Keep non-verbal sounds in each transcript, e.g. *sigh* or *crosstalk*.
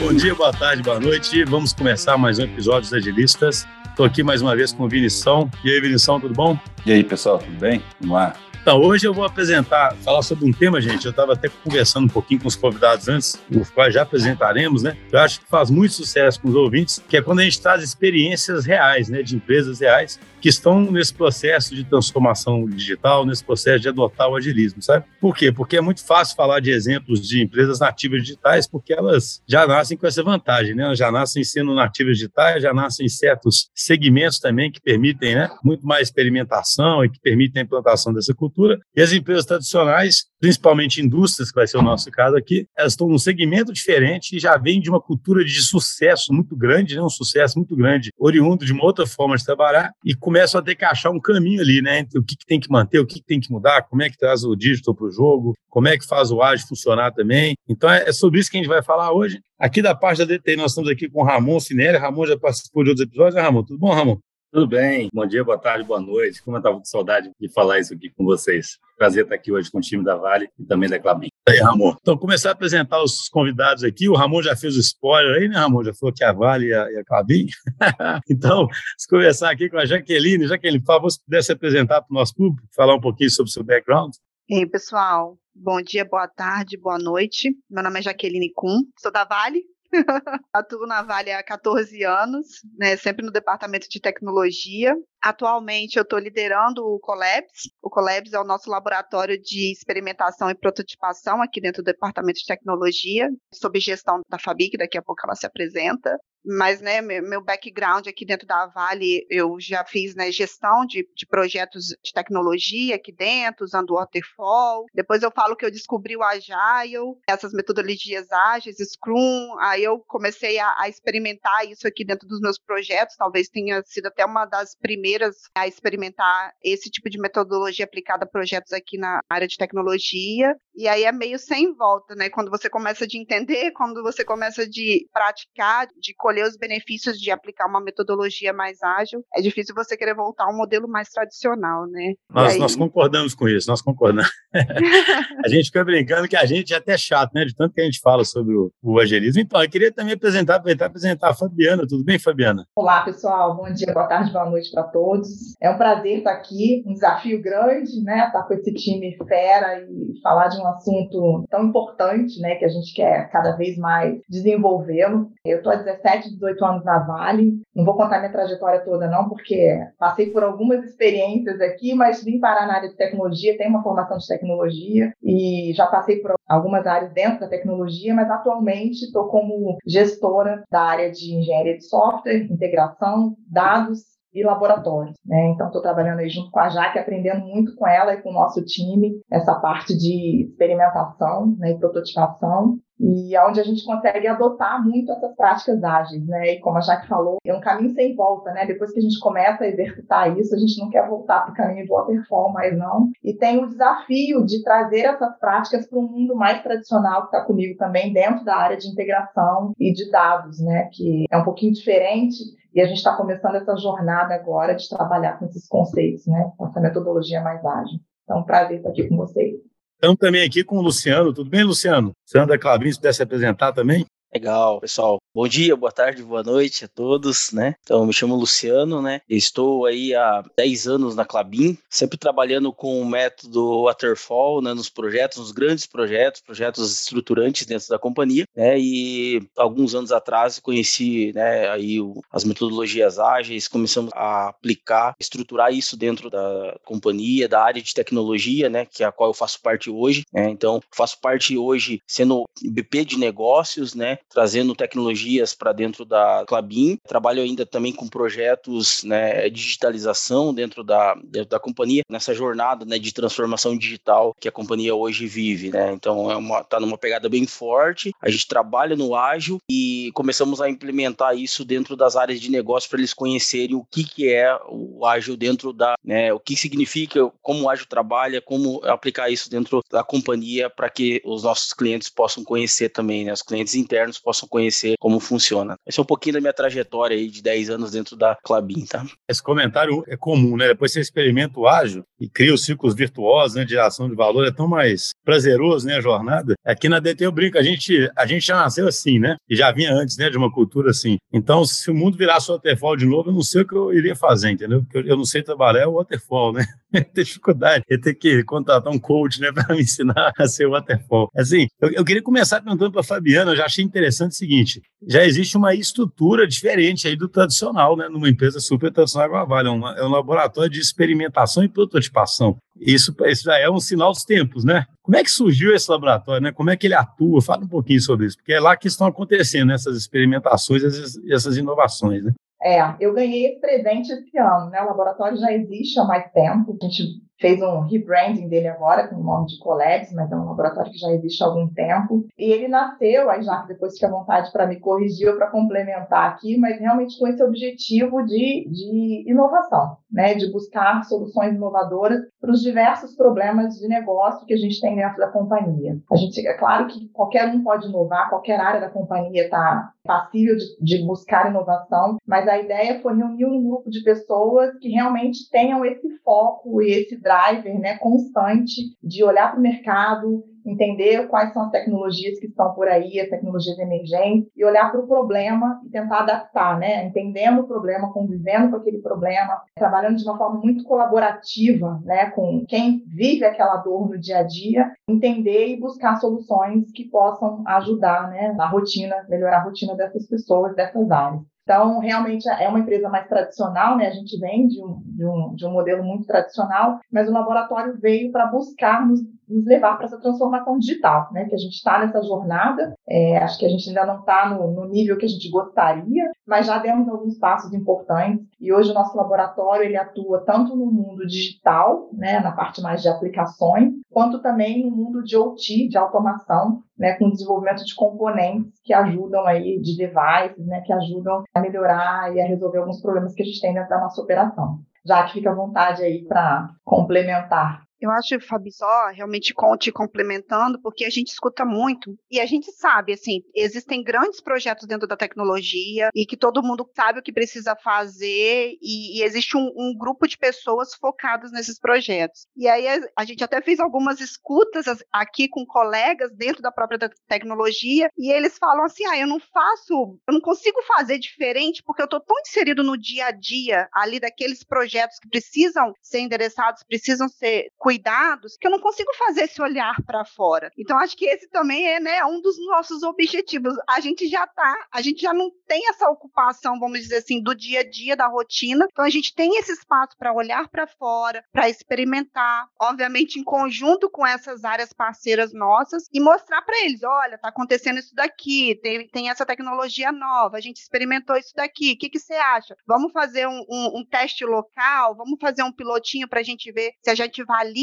Bom dia, boa tarde, boa noite. Vamos começar mais um episódio dos Agilistas. Estou aqui mais uma vez com o Vinição. E aí, Vinição, tudo bom? E aí, pessoal, tudo bem? Vamos lá. Então, hoje eu vou apresentar, falar sobre um tema, gente. Eu estava até conversando um pouquinho com os convidados antes, os quais já apresentaremos, né? Eu acho que faz muito sucesso com os ouvintes, que é quando a gente traz experiências reais, né, de empresas reais que estão nesse processo de transformação digital, nesse processo de adotar o agilismo, sabe? Por quê? Porque é muito fácil falar de exemplos de empresas nativas digitais, porque elas já nascem com essa vantagem, né? Elas já nascem sendo nativas digitais, já nascem em certos segmentos também que permitem, né, muito mais experimentação e que permitem a implantação dessa cultura. E as empresas tradicionais, principalmente indústrias, que vai ser o nosso caso aqui, elas estão num segmento diferente e já vêm de uma cultura de sucesso muito grande, né? Um sucesso muito grande, oriundo de uma outra forma de trabalhar e começam a ter que achar um caminho ali, né? Entre o que, que tem que manter, o que, que, tem que mudar, como é que traz o digital para o jogo, como é que faz o ágil funcionar também. Então, é, é, sobre isso que a gente vai falar hoje. Aqui da parte da DTI, nós estamos aqui com o Ramon Finelli. Ramon já participou de outros episódios, né, Ramon? Tudo bom, Ramon? Tudo bem, bom dia, boa tarde, boa noite. Como eu estava com saudade de falar isso aqui com vocês. Prazer estar aqui hoje com o time da Vale e também da Clabin. E aí, Ramon. Então, começar a apresentar os convidados aqui. O Ramon já fez o spoiler aí, né, Ramon? Já falou que a Vale e a, e a Clabin. *laughs* então, vamos começar aqui com a Jaqueline. Jaqueline, por favor, se pudesse apresentar para o nosso público, falar um pouquinho sobre o seu background. E aí, pessoal, bom dia, boa tarde, boa noite. Meu nome é Jaqueline Kuhn, sou da Vale, *laughs* Atuo na Vale há 14 anos, né, sempre no departamento de tecnologia. Atualmente eu estou liderando o Colabs. O Colabs é o nosso laboratório de experimentação e prototipação aqui dentro do departamento de tecnologia, sob gestão da Fabi, que daqui a pouco ela se apresenta mas né, meu background aqui dentro da Vale, eu já fiz né, gestão de, de projetos de tecnologia aqui dentro, usando Waterfall. Depois eu falo que eu descobri o Agile, essas metodologias ágeis, Scrum. Aí eu comecei a, a experimentar isso aqui dentro dos meus projetos. Talvez tenha sido até uma das primeiras a experimentar esse tipo de metodologia aplicada a projetos aqui na área de tecnologia. E aí é meio sem volta, né? Quando você começa de entender, quando você começa de praticar, de colher os benefícios de aplicar uma metodologia mais ágil, é difícil você querer voltar a um modelo mais tradicional, né? Nós, aí... nós concordamos com isso, nós concordamos. *laughs* a gente fica brincando que a gente é até chato, né? De tanto que a gente fala sobre o, o agelismo. Então, eu queria também apresentar, aproveitar apresentar a Fabiana. Tudo bem, Fabiana? Olá, pessoal. Bom dia, boa tarde, boa noite para todos. É um prazer estar aqui, um desafio grande, né? Estar com esse time fera e falar de um assunto tão importante, né, que a gente quer cada vez mais desenvolvê-lo. Eu estou há 17, 18 anos na Vale, não vou contar minha trajetória toda não, porque passei por algumas experiências aqui, mas vim parar na área de tecnologia, tenho uma formação de tecnologia e já passei por algumas áreas dentro da tecnologia, mas atualmente estou como gestora da área de engenharia de software, integração, dados e laboratórios. Né? Então, estou trabalhando aí junto com a Jaque, aprendendo muito com ela e com o nosso time, essa parte de experimentação né, e prototipação, e é onde a gente consegue adotar muito essas práticas ágeis, né? E como a Jaque falou, é um caminho sem volta, né? Depois que a gente começa a exercitar isso, a gente não quer voltar para o caminho do waterfall mais não. E tem o desafio de trazer essas práticas para um mundo mais tradicional que está comigo também dentro da área de integração e de dados, né? Que é um pouquinho diferente e a gente está começando essa jornada agora de trabalhar com esses conceitos, né? Com essa metodologia mais ágil. Então, prazer estar aqui com vocês. Estamos também aqui com o Luciano. Tudo bem, Luciano? Sandra Clavin, se pudesse apresentar também. Legal, pessoal. Bom dia, boa tarde, boa noite a todos, né? Então, me chamo Luciano, né? Estou aí há 10 anos na Clabin, sempre trabalhando com o método Waterfall, né, nos projetos, nos grandes projetos, projetos estruturantes dentro da companhia, né? E alguns anos atrás conheci, né, aí o, as metodologias ágeis, começamos a aplicar, estruturar isso dentro da companhia, da área de tecnologia, né, que é a qual eu faço parte hoje, né? Então, faço parte hoje sendo BP de negócios, né? Trazendo tecnologias para dentro da Clabin. Trabalho ainda também com projetos, né, digitalização dentro da, dentro da companhia, nessa jornada, né, de transformação digital que a companhia hoje vive, né? Então, é uma, tá numa pegada bem forte. A gente trabalha no ágil e começamos a implementar isso dentro das áreas de negócio para eles conhecerem o que, que é o ágil dentro da, né, o que significa, como o ágil trabalha, como aplicar isso dentro da companhia para que os nossos clientes possam conhecer também, né, os clientes internos externos possam conhecer como funciona. Esse é um pouquinho da minha trajetória aí de 10 anos dentro da Clabin, tá? Esse comentário é comum, né? Depois você experimenta o ágil e cria os ciclos virtuosos né, de geração de valor, é tão mais prazeroso, né, a jornada. Aqui na DT eu brinco, a gente, a gente já nasceu assim, né? E já vinha antes, né, de uma cultura assim. Então, se o mundo virasse waterfall de novo, eu não sei o que eu iria fazer, entendeu? Porque eu não sei trabalhar o waterfall, né? *laughs* ter dificuldade. Eu ter que contratar um coach, né, *laughs* para me ensinar a ser waterfall. Assim, eu, eu queria começar perguntando para Fabiana, eu já achei interessante o seguinte: já existe uma estrutura diferente aí do tradicional, né, numa empresa super tradicional igual a Vale, é um, é um laboratório de experimentação e prototipação. Isso, isso já é um sinal dos tempos, né? Como é que surgiu esse laboratório, né? Como é que ele atua? Fala um pouquinho sobre isso, porque é lá que estão acontecendo né, essas experimentações, essas, essas inovações, né? É, eu ganhei esse presente esse ano, né? O laboratório já existe há mais tempo. A gente fez um rebranding dele agora com o nome de Colex, mas é um laboratório que já existe há algum tempo. E ele nasceu, aí já depois fica à vontade para me corrigir ou para complementar aqui, mas realmente com esse objetivo de, de inovação, né? De buscar soluções inovadoras para os diversos problemas de negócio que a gente tem dentro da companhia. A gente, é claro que qualquer um pode inovar, qualquer área da companhia está passível de, de buscar inovação, mas a ideia foi reunir um grupo de pessoas que realmente tenham esse foco e esse driver né, constante de olhar para o mercado, entender quais são as tecnologias que estão por aí, as tecnologias emergentes, e olhar para o problema e tentar adaptar, né? Entendendo o problema, convivendo com aquele problema, trabalhando de uma forma muito colaborativa, né? Com quem vive aquela dor no dia a dia, entender e buscar soluções que possam ajudar, né? Na rotina, melhorar a rotina dessas pessoas, dessas áreas. Então, realmente é uma empresa mais tradicional, né? A gente vem de um, de um, de um modelo muito tradicional, mas o laboratório veio para buscar nos, levar para essa transformação digital, né? Que a gente está nessa jornada. É, acho que a gente ainda não está no, no, nível que a gente gostaria, mas já demos alguns passos importantes. E hoje o nosso laboratório ele atua tanto no mundo digital, né? Na parte mais de aplicações, quanto também no mundo de OT, de automação, né, com desenvolvimento de componentes que ajudam aí, de devices, né, que ajudam a melhorar e a resolver alguns problemas que a gente tem dentro da nossa operação. Já que fica à vontade aí para complementar. Eu acho, Fabi, só realmente te complementando, porque a gente escuta muito e a gente sabe, assim, existem grandes projetos dentro da tecnologia e que todo mundo sabe o que precisa fazer e, e existe um, um, grupo de pessoas focadas nesses projetos. E aí a, a, gente até fez algumas escutas aqui com colegas dentro da própria tecnologia e eles falam assim, ah, eu não faço, eu não consigo fazer diferente porque eu estou tão inserido no dia a dia ali daqueles projetos que precisam ser endereçados, precisam ser cuidados que eu não consigo fazer esse olhar para fora. Então acho que esse também é, né, um dos nossos objetivos. A gente já tá, a gente já não tem essa ocupação, vamos dizer assim, do dia a dia, da rotina. Então a gente tem esse espaço para olhar para fora, para experimentar, obviamente em conjunto com essas áreas parceiras nossas e mostrar para eles, olha, tá acontecendo isso daqui, tem, tem essa tecnologia nova, a gente experimentou isso daqui, o que, que você acha? Vamos fazer um, um, um teste local, vamos fazer um pilotinho para a gente ver se a gente valida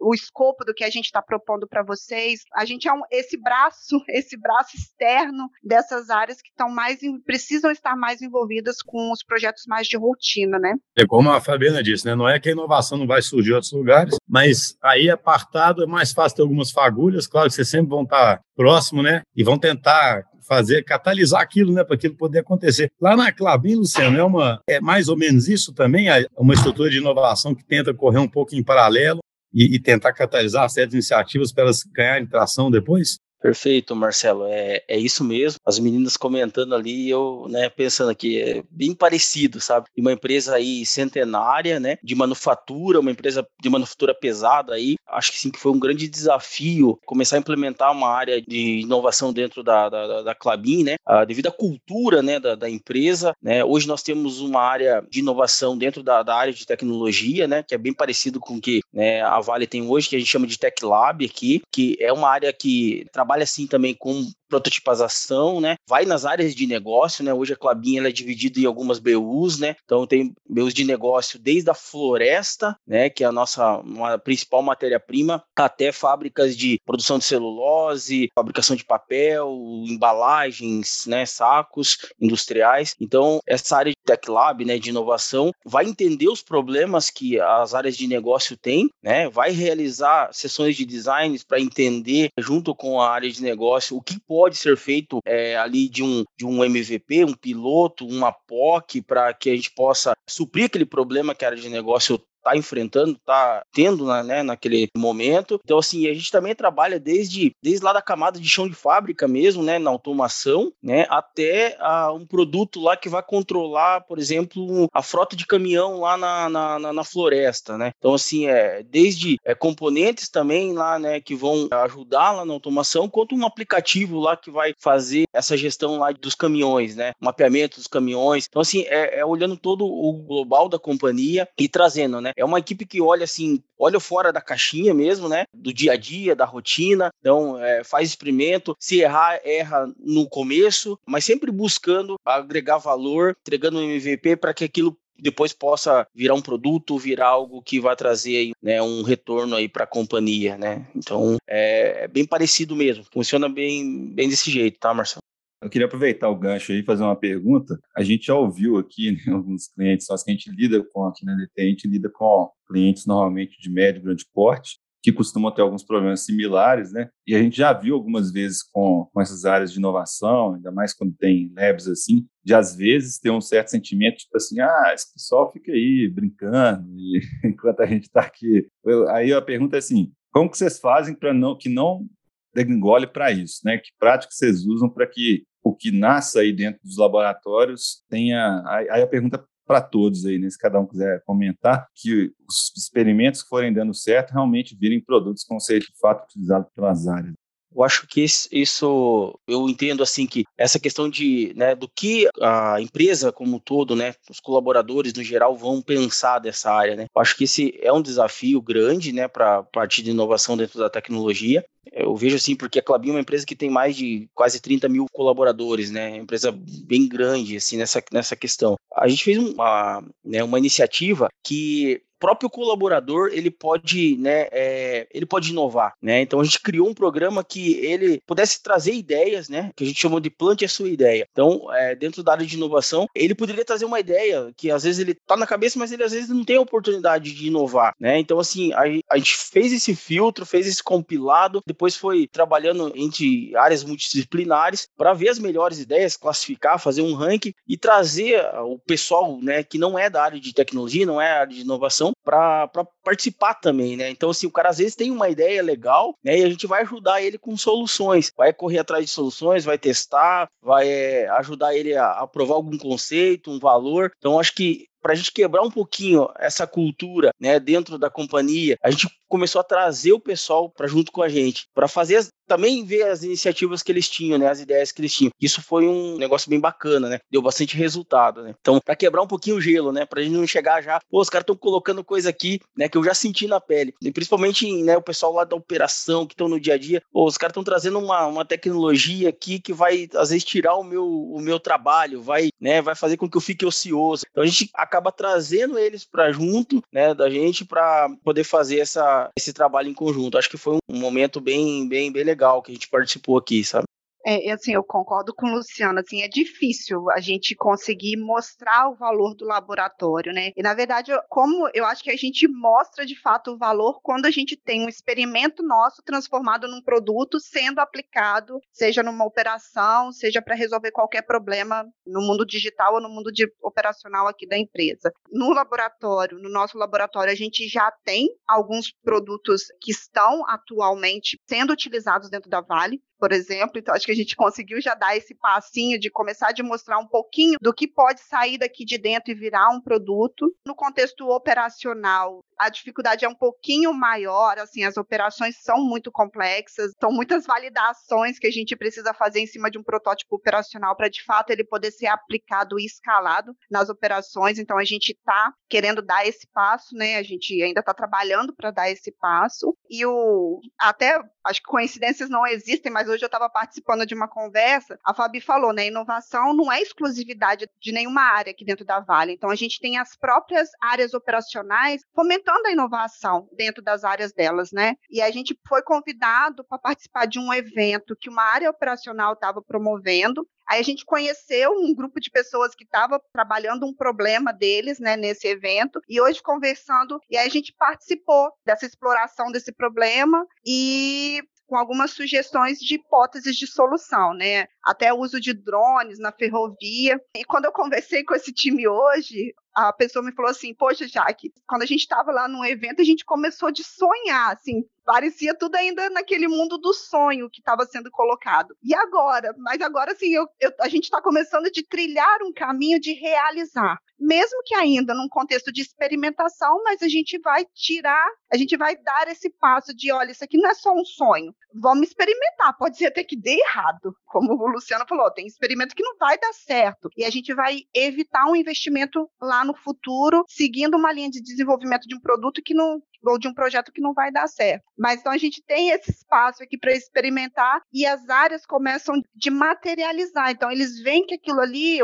o escopo do que a gente está propondo para vocês. A gente é um, esse braço, *laughs* esse braço externo dessas áreas que estão mais precisam estar mais envolvidas com os projetos mais de rotina, né? É como a Fabiana disse, né? Não é que a inovação não vai surgir em outros lugares, mas aí apartado é mais fácil ter algumas fagulhas, claro que vocês sempre vão estar próximo, né? E vão tentar fazer, catalisar aquilo, né, para aquilo poder acontecer. Lá na Clabin, Luciano, é, uma, é mais ou menos isso também, é uma estrutura de inovação que tenta correr um pouco em paralelo, e, e tentar catalisar certas iniciativas para elas ganharem tração depois? Perfeito, Marcelo. É, é isso mesmo. As meninas comentando ali, eu, né, pensando aqui, é bem parecido, sabe? Uma empresa aí centenária, né, de manufatura, uma empresa de manufatura pesada aí. Acho que sim que foi um grande desafio começar a implementar uma área de inovação dentro da, da, da Clabin, né, ah, devido à cultura, né, da, da, empresa, né. Hoje nós temos uma área de inovação dentro da, da área de tecnologia, né, que é bem parecido com o que né, a Vale tem hoje, que a gente chama de Tech Lab aqui, que é uma área que trabalha trabalha assim também com prototipação, né? Vai nas áreas de negócio, né? Hoje a Clabin ela é dividida em algumas BUs, né? Então tem BUs de negócio desde a floresta, né? Que é a nossa principal matéria-prima, até fábricas de produção de celulose, fabricação de papel, embalagens, né? Sacos industriais. Então essa área de Tech Lab, né? De inovação, vai entender os problemas que as áreas de negócio têm, né? Vai realizar sessões de designs para entender junto com a área de negócio o que pode pode ser feito é, ali de um, de um MVP, um piloto, uma POC, para que a gente possa suprir aquele problema que a área de negócio está enfrentando, está tendo né, naquele momento. Então, assim, a gente também trabalha desde, desde lá da camada de chão de fábrica mesmo, né, na automação, né, até a, um produto lá que vai controlar, por exemplo, a frota de caminhão lá na, na, na, na floresta, né. Então, assim, é, desde é, componentes também lá, né, que vão ajudar lá na automação, quanto um aplicativo lá que vai fazer essa gestão lá dos caminhões, né, mapeamento dos caminhões. Então, assim, é, é olhando todo o global da companhia e trazendo, né, né? É uma equipe que olha assim, olha fora da caixinha mesmo, né? Do dia a dia, da rotina. Então, é, faz experimento. Se errar, erra no começo, mas sempre buscando agregar valor, entregando um MVP para que aquilo depois possa virar um produto, virar algo que vai trazer né, um retorno aí para a companhia, né? Então é, é, bem parecido mesmo, funciona bem, bem desse jeito, tá, Marcelo? Eu queria aproveitar o gancho aí e fazer uma pergunta. A gente já ouviu aqui né, alguns clientes, só que a gente lida com aqui na DT, a gente lida com clientes normalmente de médio e grande porte, que costumam ter alguns problemas similares, né? E a gente já viu algumas vezes com, com essas áreas de inovação, ainda mais quando tem labs assim, de às vezes ter um certo sentimento, tipo assim, ah, esse pessoal fica aí brincando, e, *laughs* enquanto a gente está aqui. Eu, aí a pergunta é assim, como que vocês fazem para não que não degringole para isso, né? Que práticas vocês usam para que o que nasça aí dentro dos laboratórios tenha. Aí a pergunta para todos aí, né, se cada um quiser comentar, que os experimentos que forem dando certo realmente virem produtos vão ser de fato utilizados pelas áreas. Eu acho que isso, eu entendo assim que essa questão de, né, do que a empresa como um todo, né, os colaboradores no geral vão pensar dessa área, né. Eu acho que esse é um desafio grande, né, para a parte de inovação dentro da tecnologia. Eu vejo assim, porque a Clabin é uma empresa que tem mais de quase 30 mil colaboradores, né? É empresa bem grande, assim, nessa, nessa questão. A gente fez uma, né, uma iniciativa que próprio colaborador ele pode, né, é, ele pode inovar, né? Então a gente criou um programa que ele pudesse trazer ideias, né? Que a gente chamou de plante a sua ideia. Então, é, dentro da área de inovação, ele poderia trazer uma ideia que às vezes ele tá na cabeça, mas ele às vezes não tem a oportunidade de inovar, né? Então, assim, a, a gente fez esse filtro, fez esse compilado, depois foi trabalhando entre áreas multidisciplinares para ver as melhores ideias, classificar, fazer um ranking e trazer o pessoal, né, que não é da área de tecnologia, não é área de inovação para participar também, né? Então, assim, o cara às vezes tem uma ideia legal, né? E a gente vai ajudar ele com soluções, vai correr atrás de soluções, vai testar, vai é, ajudar ele a, a provar algum conceito, um valor. Então, acho que para a gente quebrar um pouquinho essa cultura né, dentro da companhia, a gente começou a trazer o pessoal para junto com a gente, para fazer as, também ver as iniciativas que eles tinham, né, as ideias que eles tinham. Isso foi um negócio bem bacana, né? Deu bastante resultado, né? Então, para quebrar um pouquinho o gelo, né, para a gente não chegar já, pô, os caras estão colocando coisa aqui, né, que eu já senti na pele. E principalmente, né, o pessoal lá da operação que estão no dia a dia, pô, os caras estão trazendo uma, uma tecnologia aqui que vai às vezes tirar o meu o meu trabalho, vai, né, vai fazer com que eu fique ocioso. Então a gente acaba trazendo eles para junto, né, da gente para poder fazer essa, esse trabalho em conjunto. Acho que foi um momento bem, bem, bem legal que a gente participou aqui, sabe? É, assim, eu concordo com o Luciano, assim, é difícil a gente conseguir mostrar o valor do laboratório, né? E, na verdade, como eu acho que a gente mostra, de fato, o valor quando a gente tem um experimento nosso transformado num produto sendo aplicado, seja numa operação, seja para resolver qualquer problema no mundo digital ou no mundo de, operacional aqui da empresa. No laboratório, no nosso laboratório, a gente já tem alguns produtos que estão atualmente sendo utilizados dentro da Vale, por exemplo. Então, acho que a gente conseguiu já dar esse passinho de começar a mostrar um pouquinho do que pode sair daqui de dentro e virar um produto. No contexto operacional, a dificuldade é um pouquinho maior, assim, as operações são muito complexas, são muitas validações que a gente precisa fazer em cima de um protótipo operacional para de fato ele poder ser aplicado e escalado nas operações. Então a gente está querendo dar esse passo, né? A gente ainda está trabalhando para dar esse passo. E o até acho que coincidências não existem, mas hoje eu estava participando de uma conversa, a Fabi falou, né? Inovação não é exclusividade de nenhuma área aqui dentro da Vale. Então a gente tem as próprias áreas operacionais fomentando a inovação dentro das áreas delas, né? E a gente foi convidado para participar de um evento que uma área operacional estava promovendo. Aí a gente conheceu um grupo de pessoas que estava trabalhando um problema deles, né, nesse evento, e hoje conversando, e aí a gente participou dessa exploração desse problema e com algumas sugestões de hipóteses de solução, né? Até o uso de drones na ferrovia. E quando eu conversei com esse time hoje, a pessoa me falou assim: Poxa, Jaque, quando a gente estava lá no evento, a gente começou de sonhar, assim, parecia tudo ainda naquele mundo do sonho que estava sendo colocado. E agora? Mas agora, assim, eu, eu, a gente está começando de trilhar um caminho de realizar. Mesmo que ainda num contexto de experimentação, mas a gente vai tirar, a gente vai dar esse passo de: olha, isso aqui não é só um sonho, vamos experimentar. Pode ser até que dê errado, como o Luciano falou, tem experimento que não vai dar certo. E a gente vai evitar um investimento lá no futuro, seguindo uma linha de desenvolvimento de um produto que não, ou de um projeto que não vai dar certo. Mas então a gente tem esse espaço aqui para experimentar e as áreas começam de materializar. Então eles veem que aquilo ali,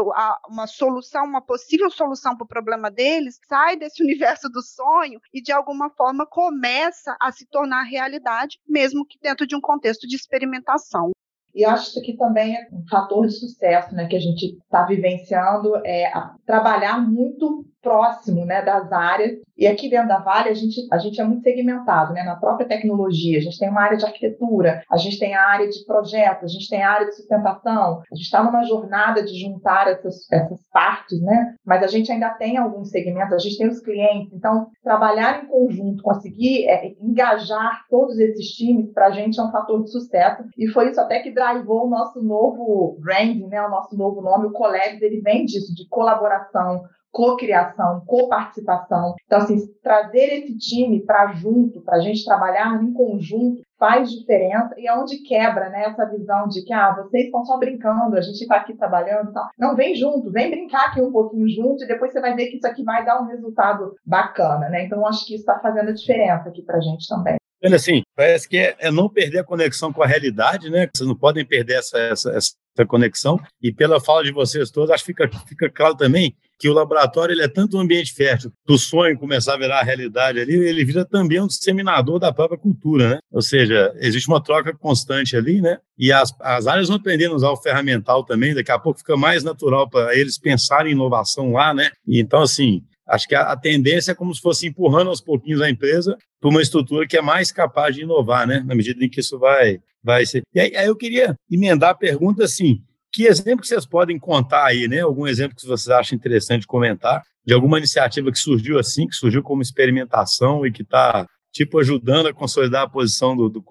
uma solução, uma possível solução para o problema deles, sai desse *laughs* universo do sonho e de alguma forma começa a se tornar realidade, mesmo que dentro de um contexto de experimentação. E acho que aqui também é um fator de sucesso né, que a gente está vivenciando, é trabalhar muito próximo né, das áreas. E aqui dentro da Vale, a gente, a gente é muito segmentado né, na própria tecnologia. A gente tem uma área de arquitetura, a gente tem a área de projetos, a gente tem a área de sustentação. A gente está numa jornada de juntar essas, essas partes, né? mas a gente ainda tem alguns segmentos, a gente tem os clientes. Então, trabalhar em conjunto, conseguir é, engajar todos esses times, para a gente é um fator de sucesso. E foi isso até que drivou o nosso novo branding, né, o nosso novo nome, o Collabs, ele vem disso, de colaboração, cocriação, coparticipação. Então, assim, trazer esse time para junto, para a gente trabalhar em conjunto, faz diferença e é onde quebra né, essa visão de que ah, vocês estão só brincando, a gente está aqui trabalhando tal. Não, vem junto, vem brincar aqui um pouquinho junto e depois você vai ver que isso aqui vai dar um resultado bacana, né? Então, acho que isso está fazendo a diferença aqui para a gente também. Assim, parece que é, é, não perder a conexão com a realidade, né? Vocês não podem perder essa, essa, essa conexão. E pela fala de vocês todos, acho que fica, fica claro também que o laboratório ele é tanto um ambiente fértil do sonho começar a virar a realidade ali, ele vira também um disseminador da própria cultura, né? Ou seja, existe uma troca constante ali, né? E as, as áreas vão aprendendo a usar o ferramental também, daqui a pouco fica mais natural para eles pensarem em inovação lá, né? E então, assim, acho que a, tendência é como se fosse empurrando aos pouquinhos a empresa para uma estrutura que é mais capaz de inovar, né? Na medida em que isso vai, vai ser. E aí, aí eu queria emendar a pergunta assim, que exemplo que vocês podem contar aí, né? Algum exemplo que vocês acham interessante comentar de alguma iniciativa que surgiu assim, que surgiu como experimentação e que está tipo ajudando a consolidar a posição do, do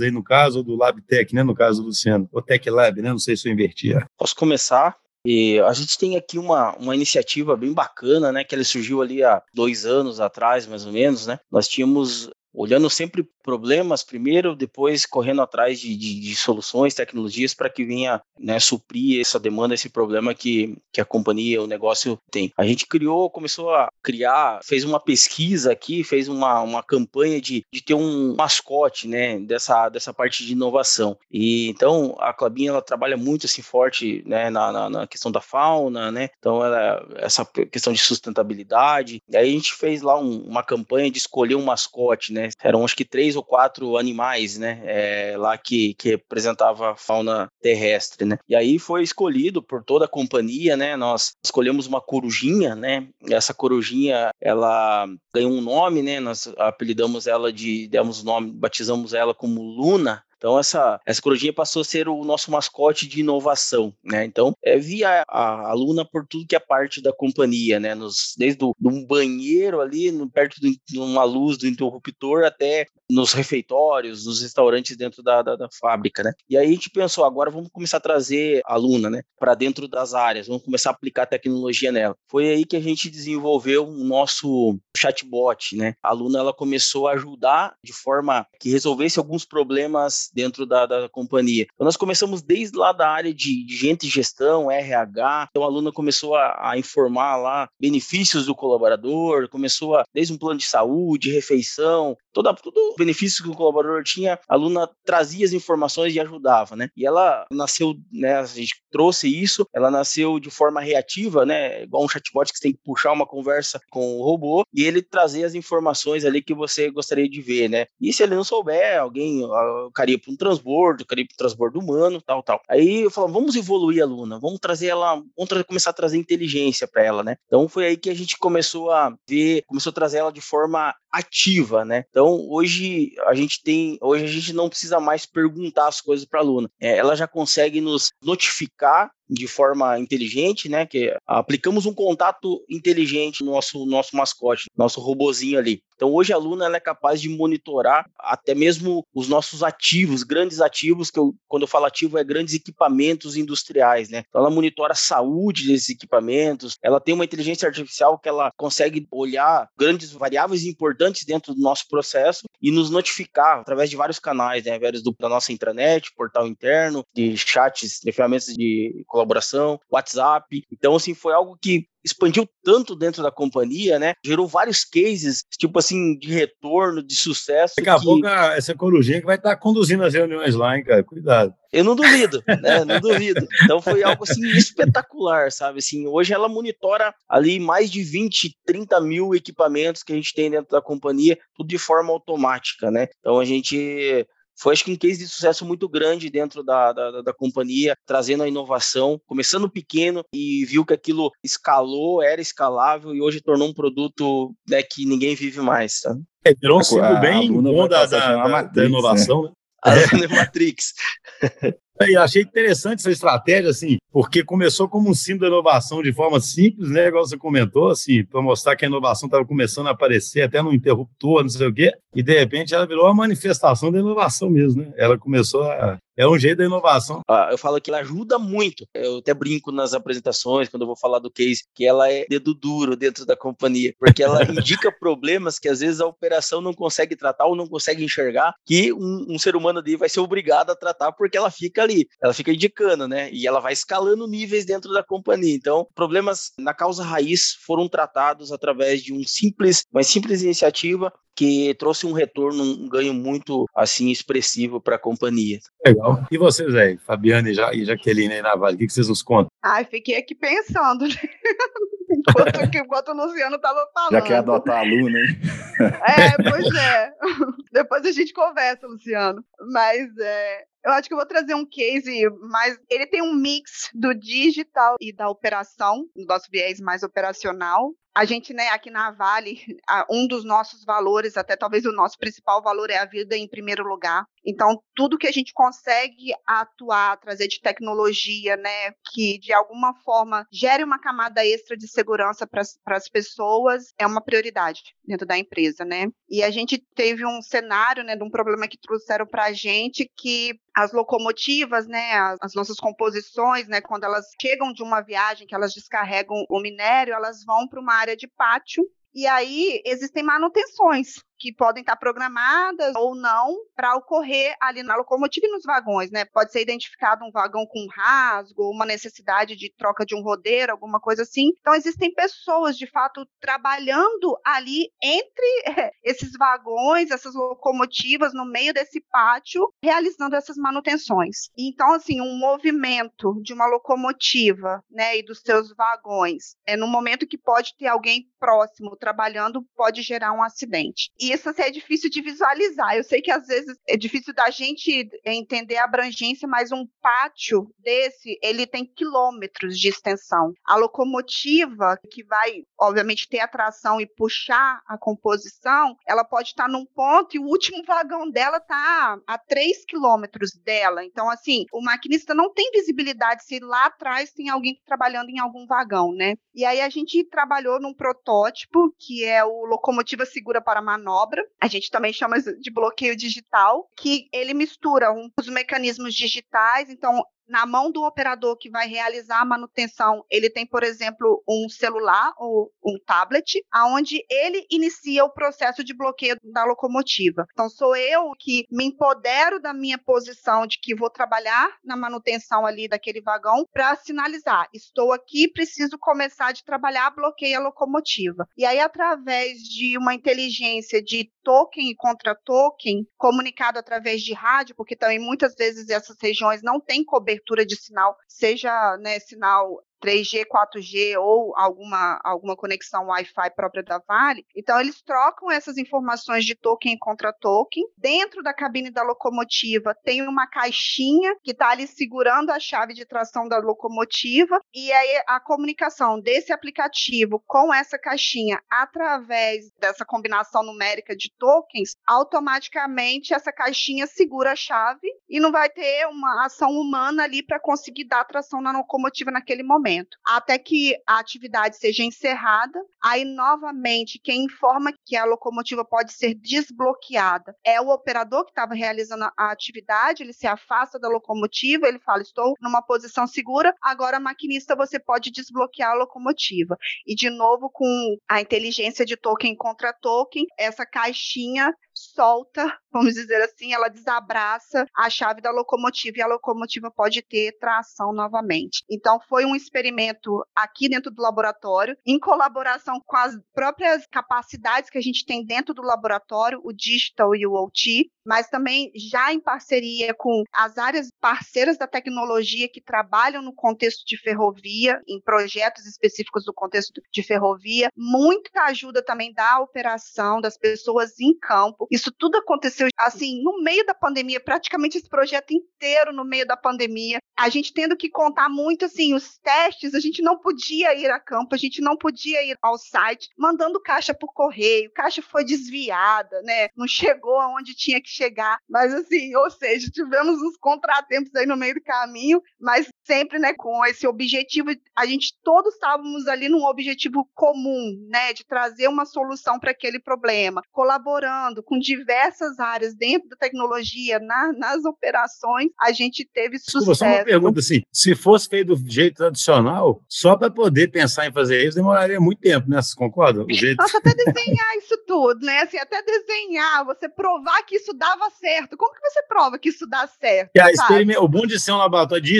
aí no caso, ou do LabTech, né? No caso do Luciano, o Tech Lab, né? Não sei se eu invertia. Posso começar? E a gente tem aqui uma, uma iniciativa bem bacana, né? Que ela surgiu ali há dois anos atrás, mais ou menos, né? Nós tínhamos olhando sempre problemas primeiro, depois correndo atrás de, de, de soluções, tecnologias para que venha né, suprir essa demanda, esse problema que, que a companhia, o negócio tem. A gente criou, começou a criar, fez uma pesquisa aqui, fez uma, uma campanha de, de ter um mascote né, dessa, dessa parte de inovação. E então a Clabinha ela trabalha muito assim forte né, na, na, na questão da fauna, né? Então ela, essa questão de sustentabilidade. E aí a gente fez lá um, uma campanha de escolher um mascote, né? Eram acho que três ou quatro animais, né, é, lá que, que representava a fauna terrestre, né. E aí foi escolhido por toda a companhia, né, nós escolhemos uma corujinha, né, essa corujinha, ela ganhou um nome, né, nós apelidamos ela de, demos nome, batizamos ela como Luna, então, essa, essa corujinha passou a ser o nosso mascote de inovação, né? Então, é, via a aluna por tudo que é parte da companhia, né? Nos, desde do, um banheiro ali, no, perto de uma luz do interruptor, até nos refeitórios, nos restaurantes dentro da, da, da, fábrica, né? E aí a gente pensou, agora vamos começar a trazer a aluna, né? Para dentro das áreas, vamos começar a aplicar tecnologia nela. Foi aí que a gente desenvolveu o nosso chatbot, né? A aluna, ela começou a ajudar de forma que resolvesse alguns problemas dentro da, da companhia. Então, nós começamos desde lá da área de, de gente gestão, RH. Então, a aluna começou a, a, informar lá benefícios do colaborador, começou a, desde um plano de saúde, refeição, toda, todo o benefício que o colaborador tinha, a aluna trazia as informações e ajudava, né? E ela nasceu, né? A gente trouxe isso, ela nasceu de forma reativa, né? Igual um chatbot que você tem que puxar uma conversa com o robô e ele trazer as informações ali que você gostaria de ver, né? E se ele não souber, alguém, o cara para um transbordo, ir para um transbordo humano, tal, tal. Aí eu falo, vamos evoluir a Luna, vamos trazer ela, vamos tra começar a trazer inteligência para ela, né? Então foi aí que a gente começou a ver, começou a trazer ela de forma ativa, né? Então hoje hoje a gente tem, hoje a gente não precisa mais perguntar as coisas para a aluna. É, ela já consegue nos notificar de forma inteligente, né? Que aplicamos um contato inteligente no nosso, nosso mascote, nosso robozinho ali. Então hoje a aluna ela é capaz de monitorar até mesmo os nossos ativos, grandes ativos, que eu, quando eu falo ativo é grandes equipamentos industriais, né? Então ela monitora a saúde desses equipamentos, ela tem uma inteligência artificial que ela consegue olhar grandes variáveis importantes dentro do nosso processo e nos notificar através de vários canais, né? Através do, da nossa intranet, portal interno, de chats, de ferramentas de colaboração, WhatsApp. Então, assim, foi algo que expandiu tanto dentro da companhia, né? Gerou vários cases, tipo assim, de retorno, de sucesso. Daqui a que... pouco essa corujinha que vai estar conduzindo as reuniões lá, hein, cara? Cuidado. Eu não duvido, né? Não duvido. Então foi algo assim espetacular, sabe? Assim, hoje ela monitora ali mais de 20, 30 mil equipamentos que a gente tem dentro da companhia, tudo de forma automática, né? Então a gente foi acho que um case de sucesso muito grande dentro da, da, da, companhia, trazendo a inovação, começando pequeno e viu que aquilo escalou, era escalável e hoje tornou um produto né, que ninguém vive mais. Sabe? É, virou um ciclo bem bom da, da, Matrix, da, inovação, né? né? *laughs* A é. Matrix. *laughs* Eu achei interessante essa estratégia, assim, porque começou como um símbolo da inovação de forma simples, né? Igual você comentou, assim, para mostrar que a inovação estava começando a aparecer até no interruptor, não sei o quê, e de repente ela virou uma manifestação da inovação mesmo, né? Ela começou a é um jeito da inovação. Ah, eu falo que ela ajuda muito. Eu até brinco nas apresentações, quando eu vou falar do case, que ela é dedo duro dentro da companhia, porque ela *laughs* indica problemas que às vezes a operação não consegue tratar ou não consegue enxergar, que um, um ser humano ali vai ser obrigado a tratar porque ela fica ali, ela fica indicando, né? E ela vai escalando níveis dentro da companhia. Então, problemas na causa raiz foram tratados através de um simples, uma simples iniciativa que trouxe um retorno, um ganho muito assim expressivo para a companhia. Legal. E vocês aí, Fabiana e, Jaqueline Vale, o que, vocês nos contam? Ai, fiquei aqui pensando, né? *laughs* enquanto, enquanto o Luciano estava falando. Já quer adotar aluno, hein? É, pois é. *laughs* Depois a gente conversa, Luciano. Mas é, eu acho que eu vou trazer um case, mas ele tem um mix do digital e da operação, no nosso viés mais operacional. A gente, né, aqui na Vale, *laughs* um dos nossos valores, até talvez o nosso principal valor é a vida em primeiro lugar. Então, tudo que a gente consegue atuar, trazer de tecnologia, né, que de alguma forma gere uma camada extra de segurança para as pessoas, é uma prioridade dentro da empresa, né? E a gente teve um cenário, né, de um problema que trouxeram para a gente que as locomotivas, né, as, as, nossas composições, né, quando elas chegam de uma viagem, que elas descarregam o minério, elas vão para uma área de pátio e aí existem manutenções que podem estar programadas ou não para ocorrer ali na locomotiva e nos vagões, né? Pode ser identificado um vagão com rasgo, uma necessidade de troca de um rodeiro, alguma coisa assim. Então existem pessoas de fato trabalhando ali entre é, esses vagões, essas locomotivas no meio desse pátio, realizando essas manutenções. Então assim, um movimento de uma locomotiva, né, e dos seus vagões, é no momento que pode ter alguém próximo trabalhando, pode gerar um acidente. E isso assim, é difícil de visualizar. Eu sei que às vezes é difícil da gente entender a abrangência, mas um pátio desse, ele tem quilômetros de extensão. A locomotiva, que vai, obviamente, ter atração e puxar a composição, ela pode estar num ponto e o último vagão dela está a 3 quilômetros dela. Então, assim, o maquinista não tem visibilidade se lá atrás tem alguém trabalhando em algum vagão, né? E aí a gente trabalhou num protótipo que é o locomotiva segura para manobra manobra, a gente também chama de bloqueio digital, que ele mistura um, os mecanismos digitais, então na mão do operador que vai realizar a manutenção, ele tem, por exemplo, um celular ou um tablet, aonde ele inicia o processo de bloqueio da locomotiva. Então, sou eu que me empodero da minha posição de que vou trabalhar na manutenção ali daquele vagão para sinalizar, estou aqui, preciso começar de trabalhar, bloqueia a locomotiva. E aí, através de uma inteligência de token e contra token, comunicado através de rádio, porque também muitas vezes essas regiões não têm cobertura cobertura de sinal, seja né, sinal 3G, 4G ou alguma, alguma conexão Wi-Fi própria da Vale. Então, eles trocam essas informações de token contra token. Dentro da cabine da locomotiva tem uma caixinha que está ali segurando a chave de tração da locomotiva e aí a comunicação desse aplicativo com essa caixinha através dessa combinação numérica de tokens, automaticamente essa caixinha segura a chave e não vai ter uma ação humana ali para conseguir dar tração na locomotiva naquele momento. Até que a atividade seja encerrada, aí novamente quem informa que a locomotiva pode ser desbloqueada é o operador que estava realizando a atividade, ele se afasta da locomotiva, ele fala: "Estou numa posição segura, agora maquinista você pode desbloquear a locomotiva". E de novo com a inteligência de token contra token, essa caixinha solta, vamos dizer assim, ela desabraça a chave da locomotiva e a locomotiva pode ter tração novamente. Então, foi um experimento aqui dentro do laboratório, em colaboração com as próprias capacidades que a gente tem dentro do laboratório, o digital e o OT, mas também já em parceria com as áreas parceiras da tecnologia que trabalham no contexto de ferrovia, em projetos específicos do contexto de ferrovia, muita ajuda também da operação, das pessoas em campo. Isso tudo aconteceu assim, no meio da pandemia, praticamente esse projeto inteiro no meio da pandemia. A gente tendo que contar muito assim, os testes, a gente não podia ir a campo, a gente não podia ir ao site, mandando caixa por correio, caixa foi desviada, né? Não chegou aonde tinha que chegar. Mas assim, ou seja, tivemos uns contratempos aí no meio do caminho, mas sempre, né, com esse objetivo, a gente todos estávamos ali num objetivo comum, né, de trazer uma solução para aquele problema, colaborando com diversas áreas dentro da tecnologia, na, nas operações, a gente teve Desculpa, sucesso. Só uma pergunta assim, se fosse feito do jeito tradicional, só para poder pensar em fazer isso demoraria muito tempo, né? Vocês concordam? Jeito... Nossa, até desenhar isso tudo, né? Assim, até desenhar, você provar que isso dava certo. Como que você prova que isso dá certo? É, o bom de ser um laboratório de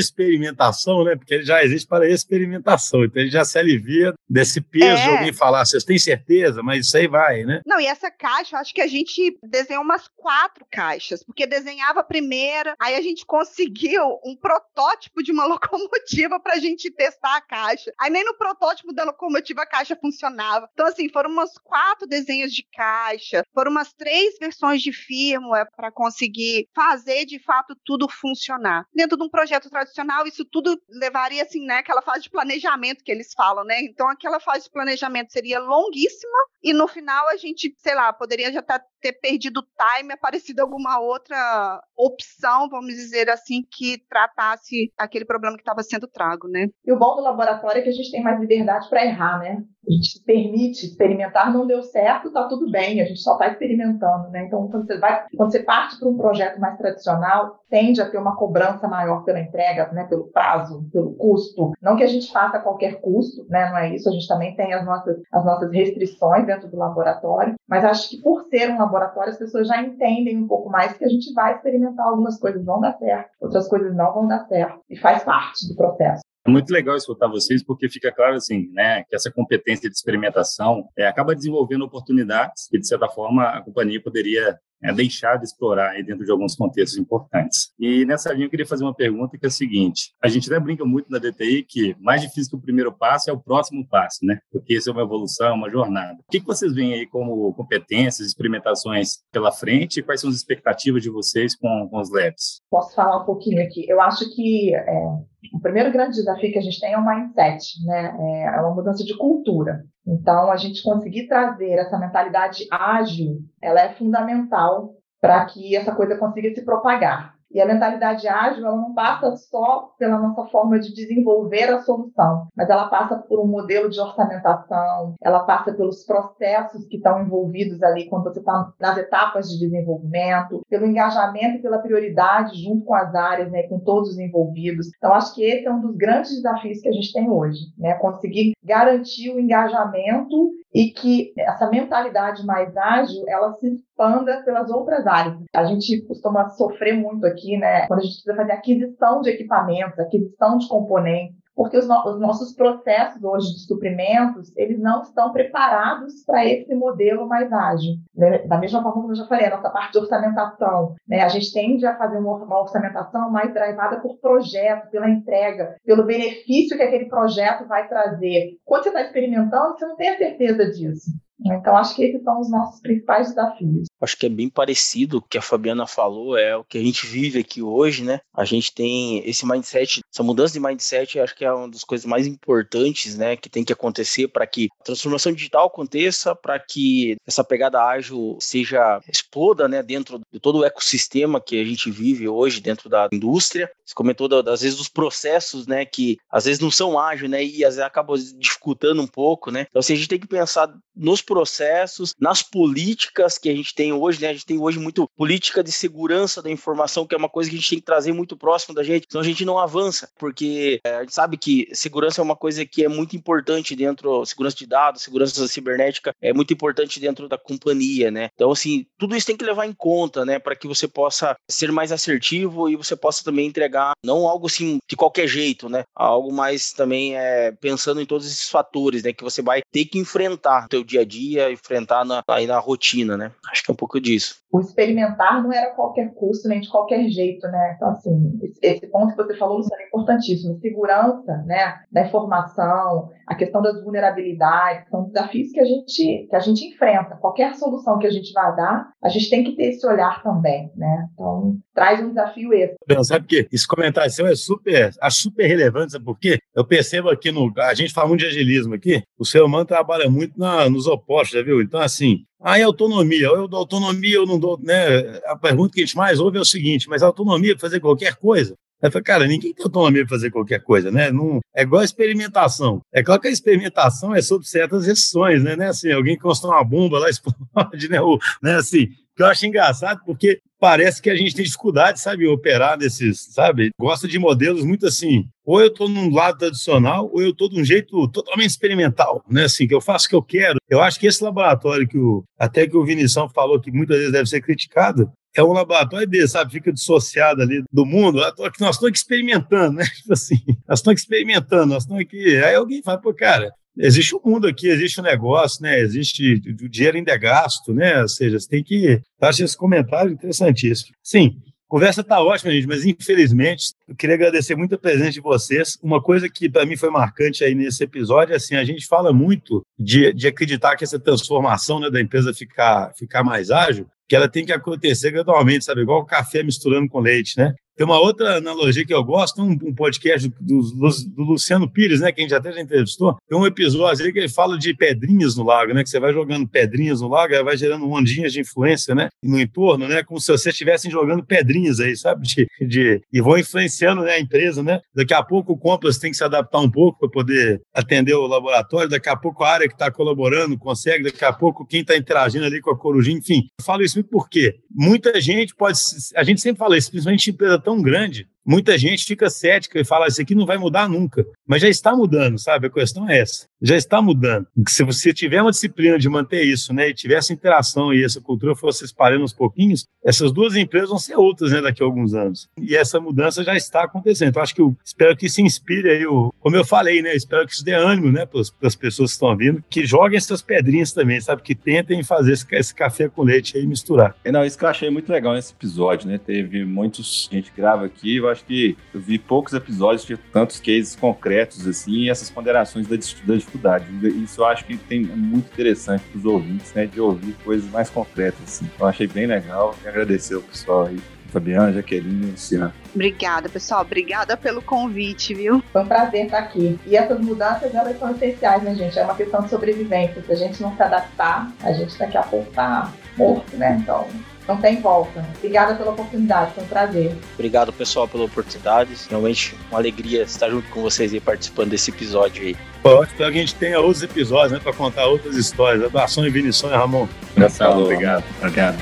experimentação, né? Porque ele já existe para experimentação, então ele já se alivia desse peso é. de alguém falar, vocês têm certeza, mas isso aí vai, né? Não, e essa caixa, acho que a gente desenhou umas quatro caixas, porque desenhava a primeira, aí a gente conseguiu um protótipo de uma *laughs* locomotiva para a gente testar a caixa. Aí nem no protótipo da locomotiva a caixa funcionava. Então, assim, foram umas quatro desenhos de caixa, foram umas três versões de firmware para conseguir fazer de fato tudo funcionar. Dentro de um projeto tradicional, isso tudo levaria, assim, né, aquela fase de planejamento que eles falam, né? Então, aquela fase de planejamento seria longuíssima e no final a gente, sei lá, poderia já tá, ter perdido o time, aparecido alguma outra opção, vamos dizer assim, que tratasse aquele problema que estava sendo trago, né? E o bom do laboratório é que a gente tem mais liberdade para errar, né? A gente permite experimentar, não deu certo, tá tudo bem, a gente só está experimentando, né? Então, quando você vai, quando você parte para um projeto mais tradicional, tende a ter uma cobrança maior pela entrega, né? Pelo prazo, pelo custo. Não que a gente faça qualquer custo, né? Não é isso. A gente também tem as nossas, as nossas restrições dentro do laboratório, mas acho que por ser um laboratório, as pessoas já entendem um pouco mais que a gente vai experimentar algumas coisas vão dar certo, outras coisas não vão dar certo e faz parte do processo. É muito legal escutar vocês, porque fica claro assim, né, que essa competência de experimentação é, acaba desenvolvendo oportunidades que, de certa forma, a companhia poderia é, deixar de explorar dentro de alguns contextos importantes. E nessa linha eu queria fazer uma pergunta que é a seguinte: a gente até brinca muito na DTI que mais difícil que o primeiro passo é o próximo passo, né? Porque isso é uma evolução, uma jornada. O que, que vocês veem aí como competências, experimentações pela frente e quais são as expectativas de vocês com, com os labs? Posso falar um pouquinho aqui? Eu acho que é, o primeiro grande desafio que a gente tem é o mindset, né? É, é uma mudança de cultura. Então, a gente conseguir trazer essa mentalidade ágil, ela é fundamental para que essa coisa consiga se propagar. E a mentalidade ágil, ela não passa só pela nossa forma de desenvolver a solução, mas ela passa por um modelo de orçamentação, ela passa pelos processos que estão envolvidos ali quando você está nas etapas de desenvolvimento, pelo engajamento e pela prioridade junto com as áreas, né, com todos os envolvidos. Então, acho que esse é um dos grandes desafios que a gente tem hoje, né, conseguir garantir o engajamento e que essa mentalidade mais ágil ela se expanda pelas outras áreas. A gente costuma sofrer muito aqui, né, quando a gente precisa fazer aquisição de equipamentos, aquisição de componentes, porque os, no os nossos processos hoje de suprimentos, eles não estão preparados para esse modelo mais ágil. Né? Da mesma forma como eu já falei, a nossa parte de orçamentação, né? a gente tende a fazer uma, uma orçamentação mais drivada por projeto, pela entrega, pelo benefício que aquele projeto vai trazer. Quando você está experimentando, você não tem a certeza disso. Então, acho que esses são os nossos principais desafios. Acho que é bem parecido o que a Fabiana falou, é o que a gente vive aqui hoje, né? A gente tem esse mindset, essa mudança de mindset, acho que é uma das coisas mais importantes, né, que tem que acontecer para que a transformação digital aconteça, para que essa pegada ágil seja exploda, né, dentro de todo o ecossistema que a gente vive hoje dentro da indústria. Você comentou às vezes dos processos, né, que às vezes não são ágeis, né, e às vezes acabam dificultando um pouco, né? Então, assim, a gente tem que pensar nos processos, nas políticas que a gente tem hoje, né? A gente tem hoje muito política de segurança da informação, que é uma coisa que a gente tem que trazer muito próximo da gente, senão a gente não avança, porque é, a gente sabe que segurança é uma coisa que é muito importante dentro, segurança de dados, segurança cibernética é muito importante dentro da companhia, né? Então, assim, tudo isso tem que levar em conta, né, para que você possa ser mais assertivo e você possa também entregar não algo assim de qualquer jeito, né? Algo mais também é pensando em todos esses fatores, né, que você vai ter que enfrentar no teu dia a dia dia, enfrentar na, aí na rotina, né? Acho que é um pouco disso. O experimentar não era qualquer custo, nem de qualquer jeito, né? Então, assim, esse ponto que você falou, Luciano, é importantíssimo. Segurança, né, da informação, a questão das vulnerabilidades, são desafios que a gente, que a gente enfrenta. Qualquer solução que a gente vai dar, a gente tem que ter esse olhar também, né? Então, traz um desafio esse. Sabe que esse comentário seu é super, é super relevante, sabe por quê? Eu percebo aqui no. A gente fala muito de agilismo aqui, o ser humano trabalha muito na, nos opostos, já viu? Então, assim, aí autonomia, eu dou autonomia, eu não dou, né? A pergunta que a gente mais ouve é o seguinte, mas autonomia para fazer qualquer coisa? Eu falei, cara, ninguém tem autonomia para fazer qualquer coisa, né? Não, é igual a experimentação. É claro que a experimentação é sob certas exceções, né? né? Assim, alguém constrói uma bomba lá, *laughs* explode, né? Ou, né? Assim, que eu acho engraçado, porque parece que a gente tem dificuldade, sabe, operar nesses, sabe? Gosta de modelos muito assim, ou eu estou num lado tradicional, ou eu estou de um jeito totalmente experimental, né? Assim, que eu faço o que eu quero. Eu acho que esse laboratório que o, até que o Vinição falou que muitas vezes deve ser criticado, é um laboratório desse, sabe? Fica dissociado ali do mundo. Nós estamos experimentando, né? *laughs* Tipo assim, nós estamos experimentando, nós estamos aqui. Aí alguém fala, pô, cara, existe um mundo aqui, existe um negócio, né? Existe o dinheiro ainda é gasto, né? Ou seja, você tem que. Eu acho esse comentário interessantíssimo. Sim, conversa está ótima, gente, mas infelizmente eu queria agradecer muito a presença de vocês. Uma coisa que para mim foi marcante aí nesse episódio é assim, a gente fala muito de, de acreditar que essa transformação né, da empresa ficar, ficar mais ágil, que ela tem que acontecer gradualmente, sabe? Igual o café misturando com leite, né? Tem uma outra analogia que eu gosto, um, um podcast do, do, do, Luciano Pires, né, que a gente até já entrevistou. Tem um episódio aí que ele fala de pedrinhas no lago, né, que você vai jogando pedrinhas no lago, vai gerando ondinhas de influência, né, no entorno, né, como se vocês estivessem jogando pedrinhas aí, sabe, de, de, e vão influenciando né, a empresa, né. Daqui a pouco o Compras tem que se adaptar um pouco para poder atender o laboratório, daqui a pouco a área que está colaborando consegue, daqui a pouco quem está interagindo ali com a corujinha, enfim. Eu falo isso porque muita gente pode, a gente sempre fala isso, principalmente em empresa tão grande, muita gente fica cética e fala: Isso aqui não vai mudar nunca. Mas já está mudando, sabe? A questão é essa. Já está mudando. Se você tiver uma disciplina de manter isso, né, e tiver essa interação e essa cultura fosse espalhando aos pouquinhos, essas duas empresas vão ser outras, né, daqui a alguns anos. E essa mudança já está acontecendo. Então, acho que eu espero que isso inspire aí, o, como eu falei, né, espero que isso dê ânimo, né, para as pessoas que estão vindo, que joguem essas pedrinhas também, sabe? Que tentem fazer esse, esse café com leite aí misturar. É, não, isso que eu achei muito legal nesse episódio, né? Teve muitos. A gente grava aqui, eu acho que eu vi poucos episódios de tantos cases concretos, assim, e essas ponderações da, da dificuldade. Isso eu acho que tem muito interessante para os ouvintes, né? De ouvir coisas mais concretas, assim. Eu achei bem legal e agradecer ao pessoal aí. Fabiana, Jaqueline e Luciana. Obrigada, pessoal. Obrigada pelo convite, viu? Foi um prazer estar aqui. E essas mudanças, elas são essenciais, né, gente? É uma questão de sobrevivência. Se a gente não se adaptar, a gente daqui a pouco tá morto, né? Então, não tem volta. Obrigada pela oportunidade, foi um prazer. Obrigado, pessoal, pela oportunidade. Realmente uma alegria estar junto com vocês e participando desse episódio aí. Pô, espero que a gente tenha outros episódios, né, para contar outras histórias. Abração e Vinição e Ramon. Obrigado. Obrigado.